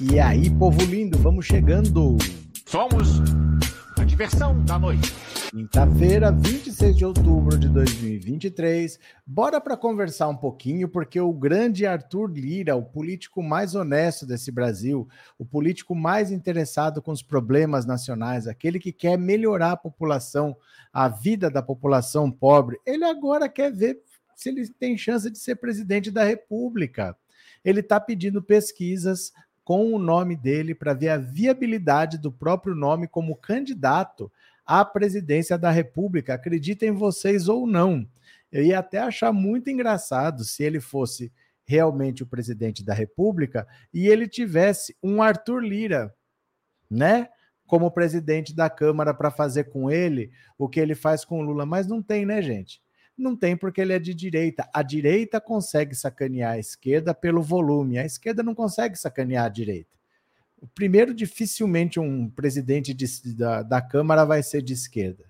E aí, povo lindo, vamos chegando. Somos a diversão da noite. Quinta-feira, 26 de outubro de 2023. Bora para conversar um pouquinho, porque o grande Arthur Lira, o político mais honesto desse Brasil, o político mais interessado com os problemas nacionais, aquele que quer melhorar a população, a vida da população pobre, ele agora quer ver se ele tem chance de ser presidente da República. Ele está pedindo pesquisas com o nome dele para ver a viabilidade do próprio nome como candidato à presidência da República. Acreditem vocês ou não. Eu ia até achar muito engraçado se ele fosse realmente o presidente da República e ele tivesse um Arthur Lira, né? Como presidente da Câmara para fazer com ele o que ele faz com o Lula, mas não tem, né, gente? Não tem porque ele é de direita. A direita consegue sacanear a esquerda pelo volume, a esquerda não consegue sacanear a direita. Primeiro, dificilmente um presidente de, da, da Câmara vai ser de esquerda.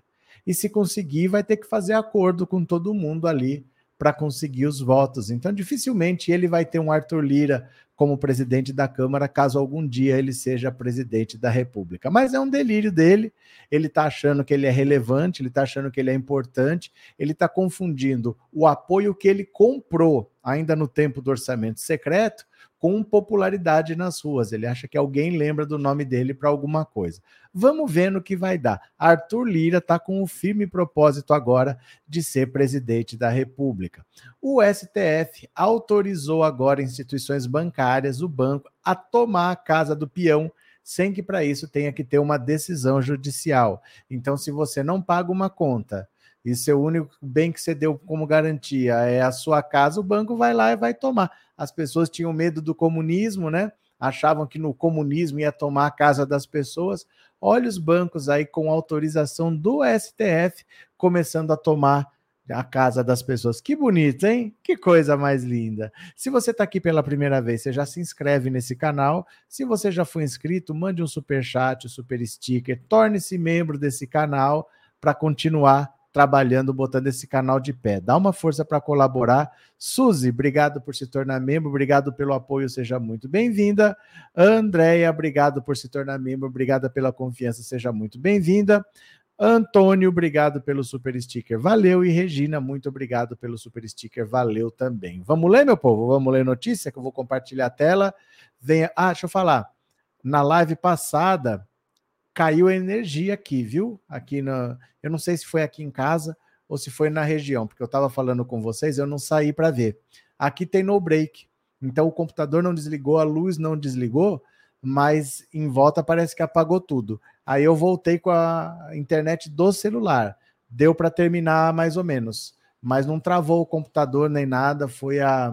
E se conseguir, vai ter que fazer acordo com todo mundo ali para conseguir os votos. Então, dificilmente ele vai ter um Arthur Lira como presidente da Câmara, caso algum dia ele seja presidente da República. Mas é um delírio dele, ele está achando que ele é relevante, ele está achando que ele é importante, ele está confundindo o apoio que ele comprou ainda no tempo do orçamento secreto com popularidade nas ruas. Ele acha que alguém lembra do nome dele para alguma coisa. Vamos ver no que vai dar. Arthur Lira está com o firme propósito agora de ser presidente da República. O STF autorizou agora instituições bancárias, o banco, a tomar a casa do peão sem que para isso tenha que ter uma decisão judicial. Então, se você não paga uma conta e seu único bem que você deu como garantia é a sua casa, o banco vai lá e vai tomar. As pessoas tinham medo do comunismo, né? Achavam que no comunismo ia tomar a casa das pessoas. Olha os bancos aí com autorização do STF começando a tomar a casa das pessoas. Que bonito, hein? Que coisa mais linda. Se você está aqui pela primeira vez, você já se inscreve nesse canal. Se você já foi inscrito, mande um super chat, um super sticker, torne-se membro desse canal para continuar trabalhando, botando esse canal de pé. Dá uma força para colaborar. Suzy, obrigado por se tornar membro, obrigado pelo apoio, seja muito bem-vinda. Andréia, obrigado por se tornar membro, obrigada pela confiança, seja muito bem-vinda. Antônio, obrigado pelo super sticker, valeu. E Regina, muito obrigado pelo super sticker, valeu também. Vamos ler, meu povo? Vamos ler notícia que eu vou compartilhar a tela. Venha. Ah, deixa eu falar. Na live passada, caiu a energia aqui, viu? Aqui na, eu não sei se foi aqui em casa ou se foi na região, porque eu estava falando com vocês, eu não saí para ver. Aqui tem no break, então o computador não desligou, a luz não desligou, mas em volta parece que apagou tudo. Aí eu voltei com a internet do celular, deu para terminar mais ou menos, mas não travou o computador nem nada, foi a,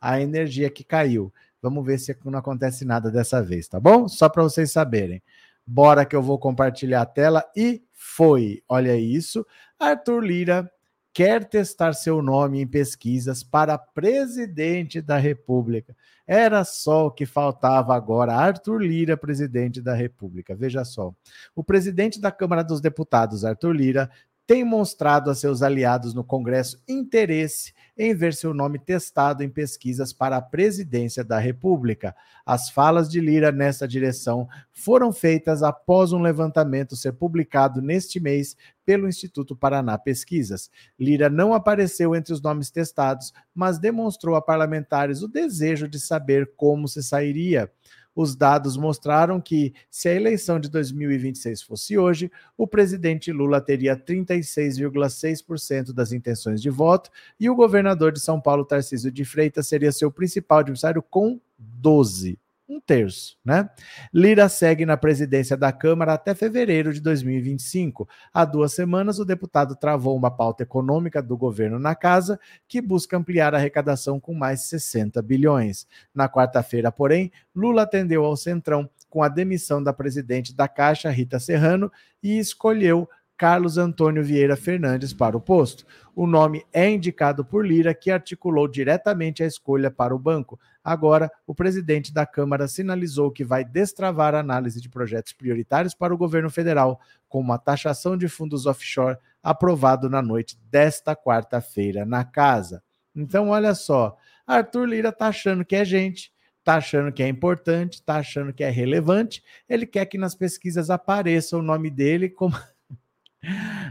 a energia que caiu. Vamos ver se não acontece nada dessa vez, tá bom? Só para vocês saberem. Bora que eu vou compartilhar a tela e foi. Olha isso. Arthur Lira quer testar seu nome em pesquisas para presidente da República. Era só o que faltava agora. Arthur Lira, presidente da República. Veja só. O presidente da Câmara dos Deputados, Arthur Lira, tem mostrado a seus aliados no Congresso interesse em ver seu nome testado em pesquisas para a presidência da República. As falas de Lira nessa direção foram feitas após um levantamento ser publicado neste mês pelo Instituto Paraná Pesquisas. Lira não apareceu entre os nomes testados, mas demonstrou a parlamentares o desejo de saber como se sairia os dados mostraram que, se a eleição de 2026 fosse hoje, o presidente Lula teria 36,6% das intenções de voto e o governador de São Paulo, Tarcísio de Freitas, seria seu principal adversário com 12 um terço, né? Lira segue na presidência da Câmara até fevereiro de 2025. Há duas semanas, o deputado travou uma pauta econômica do governo na casa que busca ampliar a arrecadação com mais 60 bilhões. Na quarta-feira, porém, Lula atendeu ao Centrão com a demissão da presidente da Caixa, Rita Serrano, e escolheu Carlos Antônio Vieira Fernandes para o posto. O nome é indicado por Lira, que articulou diretamente a escolha para o banco. Agora, o presidente da Câmara sinalizou que vai destravar a análise de projetos prioritários para o governo federal, como a taxação de fundos offshore, aprovado na noite desta quarta-feira na casa. Então, olha só, Arthur Lira está achando que é gente, está achando que é importante, está achando que é relevante, ele quer que nas pesquisas apareça o nome dele como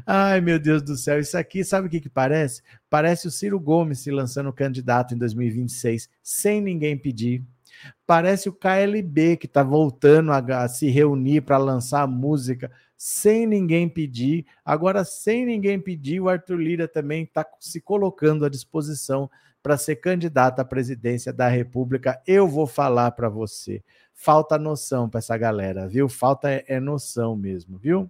Ai, meu Deus do céu, isso aqui, sabe o que, que parece? Parece o Ciro Gomes se lançando candidato em 2026, sem ninguém pedir. Parece o KLB que está voltando a, a, se reunir para lançar música sem ninguém pedir. Agora, sem ninguém pedir, o Arthur Lira também está se colocando à disposição para ser candidato à presidência da República. Eu vou falar para você. Falta noção para essa galera, viu? Falta é, é noção mesmo, viu?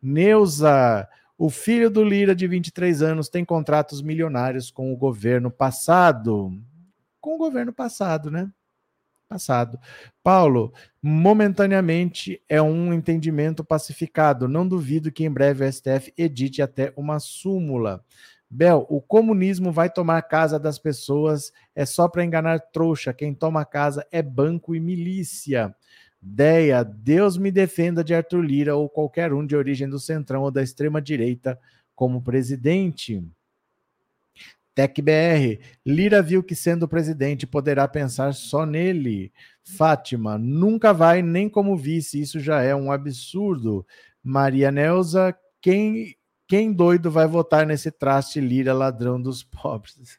Neuza, o filho do Lira, de 23 anos, tem contratos milionários com o governo passado. Com o governo passado, né? Passado. Paulo, momentaneamente é um entendimento pacificado. Não duvido que em breve o STF edite até uma súmula. Bel, o comunismo vai tomar casa das pessoas, é só para enganar trouxa. Quem toma casa é banco e milícia. Deia, Deus me defenda de Arthur Lira ou qualquer um de origem do centrão ou da extrema direita como presidente. TecBR, Lira viu que sendo presidente poderá pensar só nele. Fátima, nunca vai nem como vice, isso já é um absurdo. Maria Neuza, quem, quem doido vai votar nesse traste Lira ladrão dos pobres?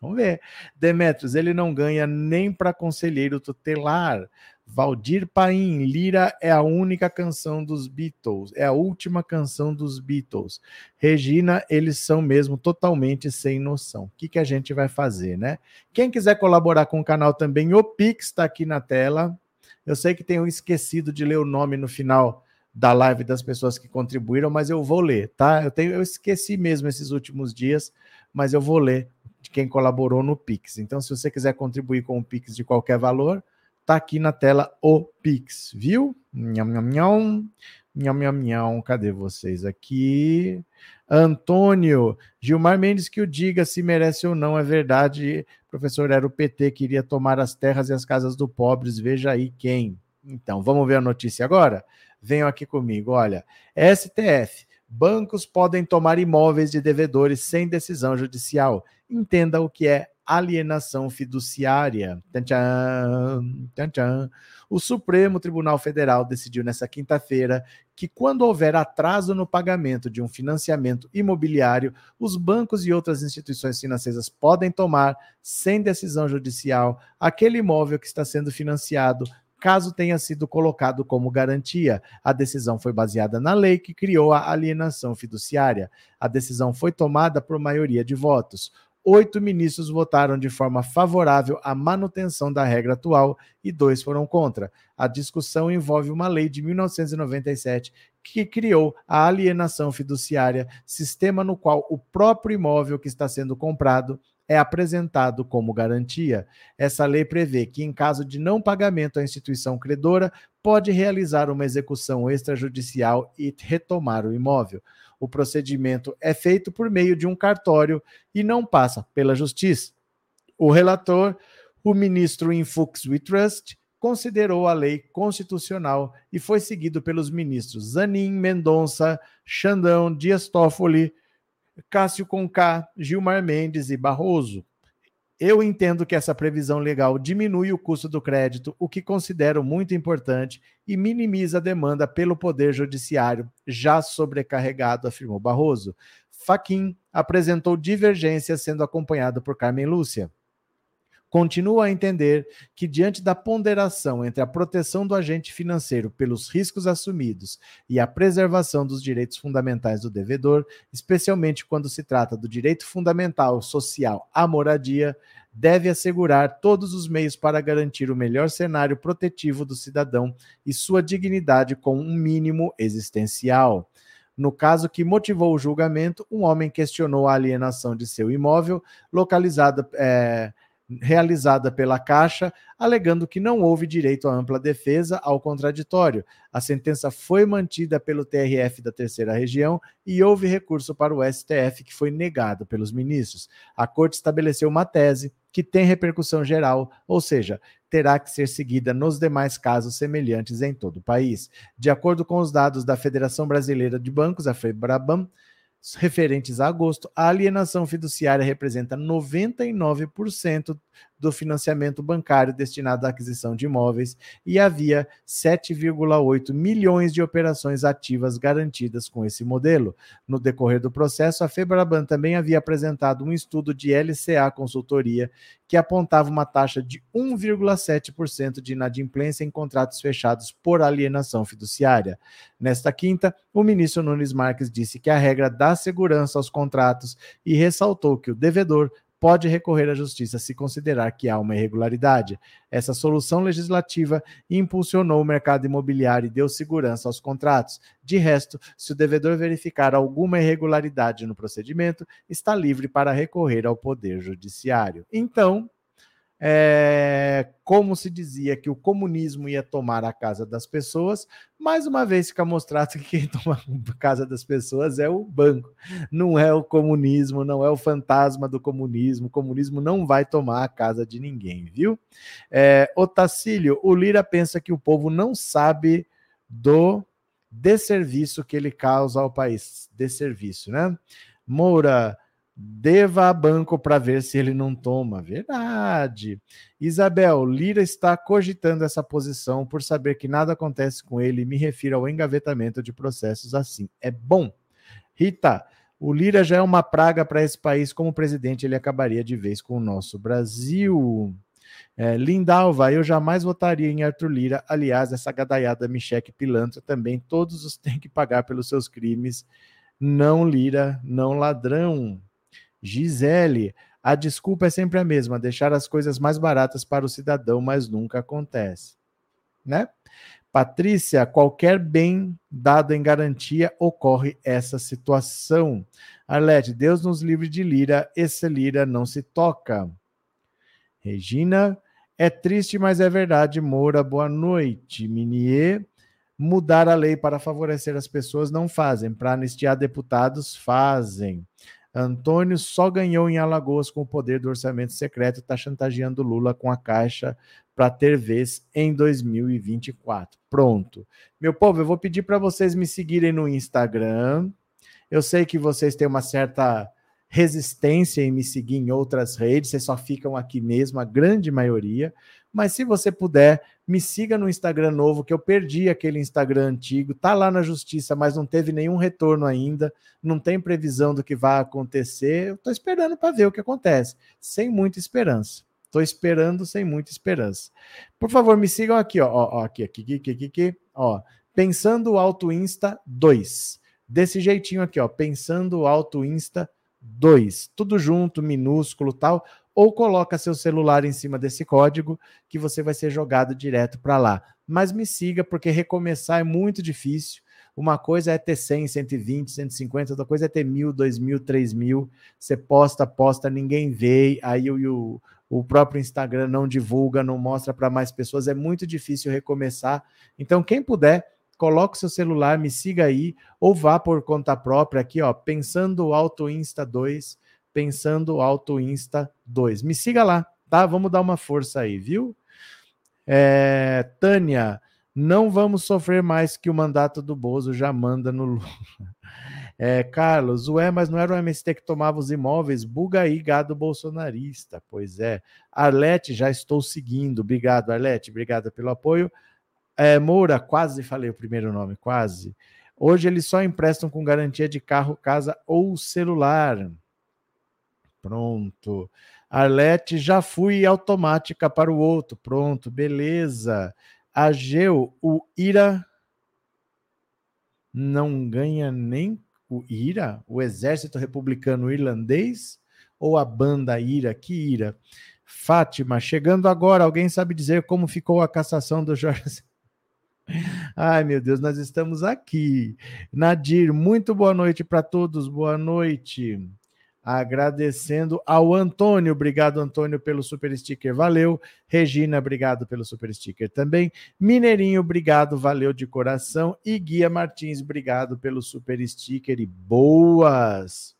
Vamos ver. Demetrios, ele não ganha nem para conselheiro tutelar. Valdir Paim, Lira é a única canção dos Beatles, é a última canção dos Beatles. Regina, eles são mesmo totalmente sem noção. O que, que a gente vai fazer, né? Quem quiser colaborar com o canal também, o Pix está aqui na tela. Eu sei que tenho esquecido de ler o nome no final da live das pessoas que contribuíram, mas eu vou ler, tá? Eu, tenho, eu esqueci mesmo esses últimos dias, mas eu vou ler de quem colaborou no Pix. Então, se você quiser contribuir com o Pix de qualquer valor, Tá aqui na tela o Pix, viu? Nham, nham, nham. Nham, nham, nham. Cadê vocês aqui? Antônio, Gilmar Mendes que o diga se merece ou não, é verdade. Professor, era o PT, queria tomar as terras e as casas do pobres, veja aí quem. Então, vamos ver a notícia agora? Venham aqui comigo, olha. STF, bancos podem tomar imóveis de devedores sem decisão judicial. Entenda o que é alienação fiduciária. Tchan, tchan, tchan. O Supremo Tribunal Federal decidiu nessa quinta-feira que, quando houver atraso no pagamento de um financiamento imobiliário, os bancos e outras instituições financeiras podem tomar, sem decisão judicial, aquele imóvel que está sendo financiado caso tenha sido colocado como garantia. A decisão foi baseada na lei que criou a alienação fiduciária. A decisão foi tomada por maioria de votos oito ministros votaram de forma favorável à manutenção da regra atual e dois foram contra. A discussão envolve uma lei de 1997 que criou a alienação fiduciária, sistema no qual o próprio imóvel que está sendo comprado é apresentado como garantia. Essa lei prevê que, em caso de não pagamento à instituição credora, pode realizar uma execução extrajudicial e retomar o imóvel. O procedimento é feito por meio de um cartório e não passa pela justiça. O relator, o ministro Infux Trust, considerou a lei constitucional e foi seguido pelos ministros Zanin, Mendonça, Xandão, Dias Toffoli, Cássio Conká, Gilmar Mendes e Barroso. Eu entendo que essa previsão legal diminui o custo do crédito, o que considero muito importante, e minimiza a demanda pelo Poder Judiciário, já sobrecarregado, afirmou Barroso. Faquim apresentou divergências, sendo acompanhado por Carmen Lúcia continua a entender que, diante da ponderação entre a proteção do agente financeiro pelos riscos assumidos e a preservação dos direitos fundamentais do devedor, especialmente quando se trata do direito fundamental social à moradia, deve assegurar todos os meios para garantir o melhor cenário protetivo do cidadão e sua dignidade com um mínimo existencial. No caso que motivou o julgamento, um homem questionou a alienação de seu imóvel, localizado. É, realizada pela Caixa, alegando que não houve direito à ampla defesa ao contraditório. A sentença foi mantida pelo TRF da Terceira Região e houve recurso para o STF, que foi negado pelos ministros. A Corte estabeleceu uma tese que tem repercussão geral, ou seja, terá que ser seguida nos demais casos semelhantes em todo o país. De acordo com os dados da Federação Brasileira de Bancos, a FEBRABAN, referentes a agosto, a alienação fiduciária representa 99% do financiamento bancário destinado à aquisição de imóveis e havia 7,8 milhões de operações ativas garantidas com esse modelo. No decorrer do processo, a Febraban também havia apresentado um estudo de LCA Consultoria que apontava uma taxa de 1,7% de inadimplência em contratos fechados por alienação fiduciária. Nesta quinta, o ministro Nunes Marques disse que a regra dá segurança aos contratos e ressaltou que o devedor pode recorrer à justiça se considerar que há uma irregularidade. Essa solução legislativa impulsionou o mercado imobiliário e deu segurança aos contratos. De resto, se o devedor verificar alguma irregularidade no procedimento, está livre para recorrer ao Poder Judiciário. Então, como se dizia que o comunismo ia tomar a casa das pessoas, mais uma vez fica mostrado que quem toma a casa das pessoas é o banco, não é o comunismo, não é o fantasma do comunismo. O comunismo não vai tomar a casa de ninguém, viu? É, Otacílio, o Lira pensa que o povo não sabe do desserviço que ele causa ao país. Desserviço, né? Moura, Deva a banco para ver se ele não toma. Verdade. Isabel, Lira está cogitando essa posição por saber que nada acontece com ele. Me refiro ao engavetamento de processos assim. É bom. Rita, o Lira já é uma praga para esse país. Como presidente, ele acabaria de vez com o nosso Brasil. É, Lindalva, eu jamais votaria em Arthur Lira. Aliás, essa gadaiada Micheque Pilantra também, todos os têm que pagar pelos seus crimes. Não Lira, não ladrão. Gisele, a desculpa é sempre a mesma, deixar as coisas mais baratas para o cidadão, mas nunca acontece. Né? Patrícia, qualquer bem dado em garantia ocorre essa situação. Arlete, Deus nos livre de lira, esse lira não se toca. Regina, é triste, mas é verdade. Moura, boa noite. Minier, mudar a lei para favorecer as pessoas não fazem, para anistiar deputados fazem. Antônio só ganhou em Alagoas com o poder do orçamento secreto e está chantageando Lula com a Caixa para ter vez em 2024. Pronto. Meu povo, eu vou pedir para vocês me seguirem no Instagram. Eu sei que vocês têm uma certa resistência em me seguir em outras redes, vocês só ficam aqui mesmo, a grande maioria. Mas se você puder, me siga no Instagram novo, que eu perdi aquele Instagram antigo, tá lá na justiça, mas não teve nenhum retorno ainda, não tem previsão do que vai acontecer. Eu tô esperando para ver o que acontece, sem muita esperança. Tô esperando sem muita esperança. Por favor, me sigam aqui, ó, ó aqui, aqui, aqui, aqui, aqui, ó, Pensando Alto Insta 2. Desse jeitinho aqui, ó, Pensando Alto Insta 2. Tudo junto, minúsculo, tal ou coloca seu celular em cima desse código que você vai ser jogado direto para lá. Mas me siga, porque recomeçar é muito difícil. Uma coisa é ter 100, 120, 150, outra coisa é ter mil, dois mil, três mil. Você posta, posta, ninguém vê, aí o, o próprio Instagram não divulga, não mostra para mais pessoas. É muito difícil recomeçar. Então, quem puder, coloque seu celular, me siga aí, ou vá por conta própria aqui, ó, Pensando Auto Insta 2 Pensando Alto Insta 2. Me siga lá, tá? Vamos dar uma força aí, viu? É, Tânia, não vamos sofrer mais que o mandato do Bozo já manda no Lula. É, Carlos, ué, mas não era o MST que tomava os imóveis? Buga aí, gado bolsonarista. Pois é. Arlete, já estou seguindo. Obrigado, Arlete. Obrigada pelo apoio. É, Moura, quase falei o primeiro nome, quase. Hoje eles só emprestam com garantia de carro, casa ou celular. Pronto. Arlete, já fui automática para o outro. Pronto, beleza. Ageu, o Ira não ganha nem o Ira, o exército republicano irlandês ou a banda Ira? Que Ira? Fátima, chegando agora, alguém sabe dizer como ficou a cassação do Jorge? Ai, meu Deus, nós estamos aqui. Nadir, muito boa noite para todos, boa noite. Agradecendo ao Antônio, obrigado Antônio pelo super sticker, valeu. Regina, obrigado pelo super sticker também. Mineirinho, obrigado, valeu de coração. E Guia Martins, obrigado pelo super sticker e boas.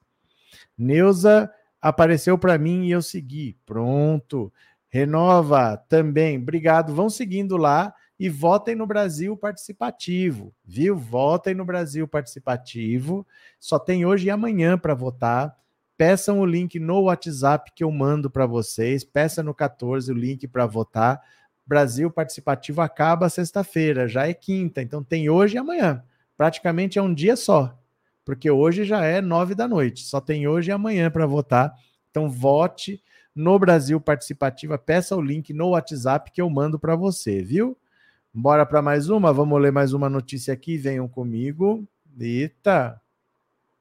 Neuza apareceu para mim e eu segui. Pronto. Renova também, obrigado. Vão seguindo lá e votem no Brasil Participativo, viu? Votem no Brasil Participativo. Só tem hoje e amanhã para votar. Peçam o link no WhatsApp que eu mando para vocês. Peça no 14 o link para votar. Brasil Participativo acaba sexta-feira, já é quinta, então tem hoje e amanhã. Praticamente é um dia só, porque hoje já é nove da noite. Só tem hoje e amanhã para votar. Então vote no Brasil Participativa. Peça o link no WhatsApp que eu mando para você, viu? Bora para mais uma? Vamos ler mais uma notícia aqui. Venham comigo. Eita!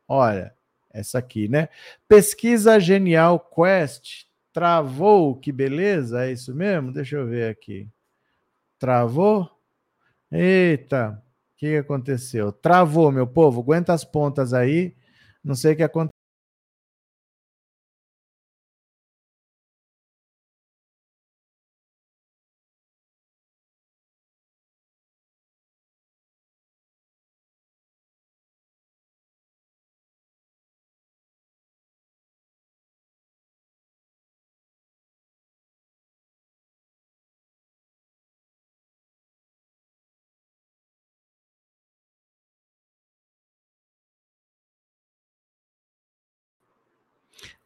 Olha, essa aqui, né? Pesquisa Genial Quest travou, que beleza, é isso mesmo? Deixa eu ver aqui. Travou? Eita, o que aconteceu? Travou, meu povo, aguenta as pontas aí. Não sei o que aconteceu.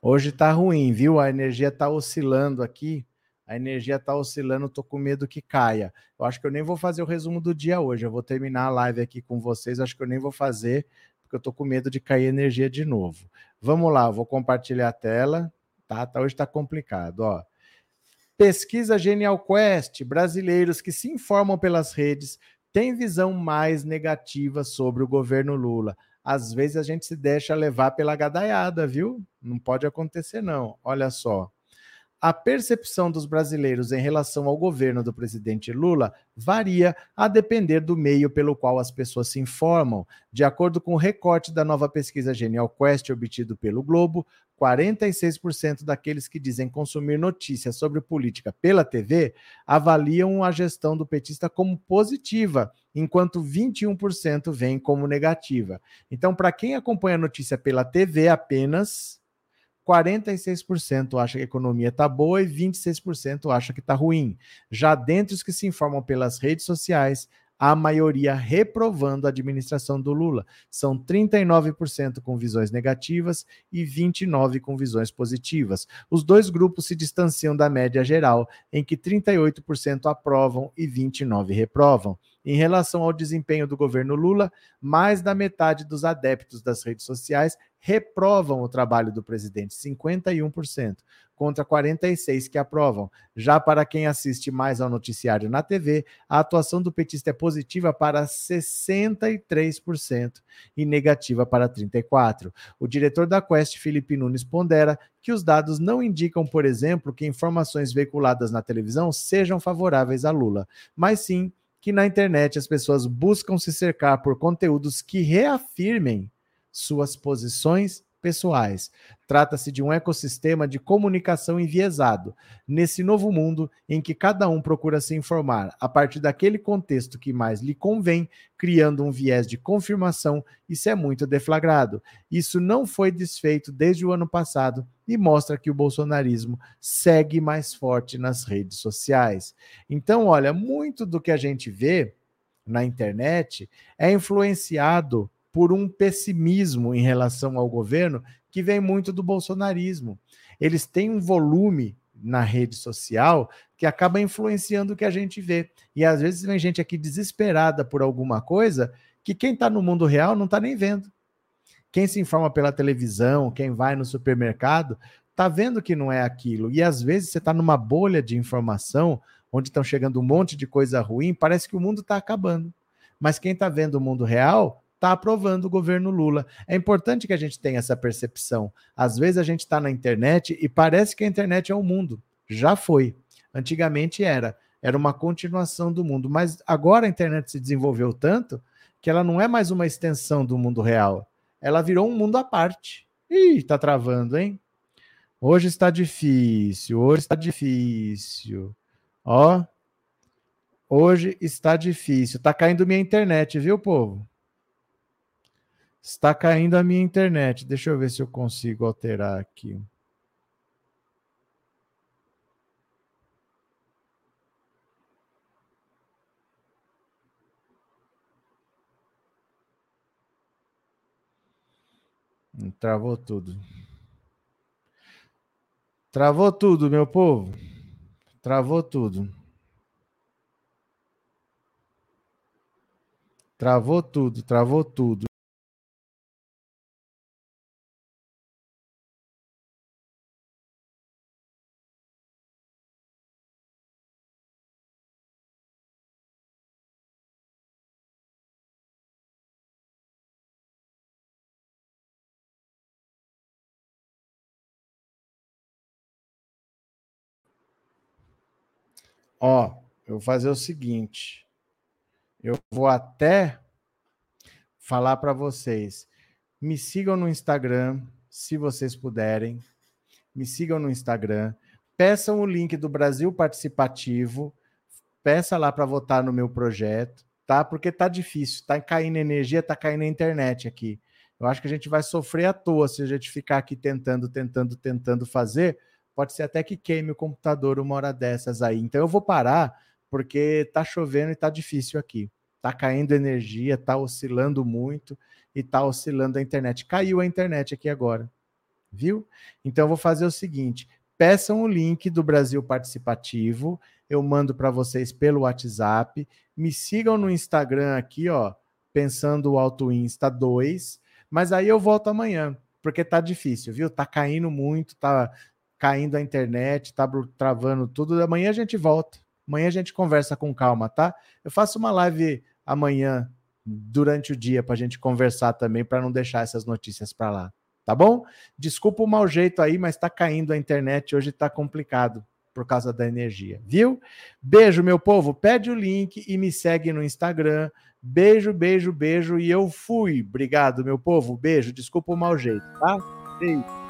Hoje tá ruim, viu? A energia tá oscilando aqui. A energia tá oscilando, tô com medo que caia. Eu acho que eu nem vou fazer o resumo do dia hoje. Eu vou terminar a live aqui com vocês. Acho que eu nem vou fazer, porque eu tô com medo de cair energia de novo. Vamos lá, vou compartilhar a tela. Tá, tá hoje tá complicado, ó. Pesquisa Genial Quest, brasileiros que se informam pelas redes têm visão mais negativa sobre o governo Lula às vezes a gente se deixa levar pela gadaiada, viu? Não pode acontecer, não. Olha só. A percepção dos brasileiros em relação ao governo do presidente Lula varia a depender do meio pelo qual as pessoas se informam. De acordo com o recorte da nova pesquisa Genial Quest obtido pelo Globo, 46% daqueles que dizem consumir notícias sobre política pela TV avaliam a gestão do petista como positiva, enquanto 21% veem como negativa. Então, para quem acompanha a notícia pela TV apenas, 46% acha que a economia está boa e 26% acha que está ruim. Já dentre os que se informam pelas redes sociais, a maioria reprovando a administração do Lula. São 39% com visões negativas e 29% com visões positivas. Os dois grupos se distanciam da média geral, em que 38% aprovam e 29% reprovam. Em relação ao desempenho do governo Lula, mais da metade dos adeptos das redes sociais reprovam o trabalho do presidente, 51%, contra 46% que aprovam. Já para quem assiste mais ao noticiário na TV, a atuação do petista é positiva para 63% e negativa para 34%. O diretor da Quest, Felipe Nunes, pondera que os dados não indicam, por exemplo, que informações veiculadas na televisão sejam favoráveis a Lula, mas sim que na internet as pessoas buscam se cercar por conteúdos que reafirmem suas posições pessoais. Trata-se de um ecossistema de comunicação enviesado, nesse novo mundo em que cada um procura se informar a partir daquele contexto que mais lhe convém, criando um viés de confirmação, isso é muito deflagrado. Isso não foi desfeito desde o ano passado e mostra que o bolsonarismo segue mais forte nas redes sociais. Então, olha, muito do que a gente vê na internet é influenciado por um pessimismo em relação ao governo que vem muito do bolsonarismo. Eles têm um volume na rede social que acaba influenciando o que a gente vê. E às vezes vem gente aqui desesperada por alguma coisa que quem está no mundo real não está nem vendo. Quem se informa pela televisão, quem vai no supermercado, está vendo que não é aquilo. E às vezes você está numa bolha de informação onde estão chegando um monte de coisa ruim, parece que o mundo está acabando. Mas quem está vendo o mundo real está aprovando o governo Lula. É importante que a gente tenha essa percepção. Às vezes a gente está na internet e parece que a internet é o mundo. Já foi. Antigamente era. Era uma continuação do mundo. Mas agora a internet se desenvolveu tanto que ela não é mais uma extensão do mundo real. Ela virou um mundo à parte. Ih, tá travando, hein? Hoje está difícil, hoje está difícil. Ó, hoje está difícil. Tá caindo minha internet, viu, povo? Está caindo a minha internet. Deixa eu ver se eu consigo alterar aqui. Travou tudo. Travou tudo, meu povo. Travou tudo. Travou tudo, travou tudo. Ó, eu vou fazer o seguinte. Eu vou até falar para vocês. Me sigam no Instagram, se vocês puderem. Me sigam no Instagram. Peçam o link do Brasil Participativo. Peça lá para votar no meu projeto, tá? Porque tá difícil, tá caindo energia, tá caindo a internet aqui. Eu acho que a gente vai sofrer à toa se a gente ficar aqui tentando, tentando, tentando fazer pode ser até que queime o computador uma hora dessas aí. Então eu vou parar porque tá chovendo e tá difícil aqui. Tá caindo energia, tá oscilando muito e tá oscilando a internet. Caiu a internet aqui agora. Viu? Então eu vou fazer o seguinte: peçam o link do Brasil Participativo, eu mando para vocês pelo WhatsApp, me sigam no Instagram aqui, ó, pensando o Alto Insta 2, mas aí eu volto amanhã, porque tá difícil, viu? Tá caindo muito, tá caindo a internet, tá travando tudo. Amanhã a gente volta. Amanhã a gente conversa com calma, tá? Eu faço uma live amanhã durante o dia para a gente conversar também, para não deixar essas notícias para lá, tá bom? Desculpa o mau jeito aí, mas está caindo a internet hoje, está complicado por causa da energia, viu? Beijo, meu povo. Pede o link e me segue no Instagram. Beijo, beijo, beijo e eu fui. Obrigado, meu povo. Beijo. Desculpa o mau jeito, tá? Beijo.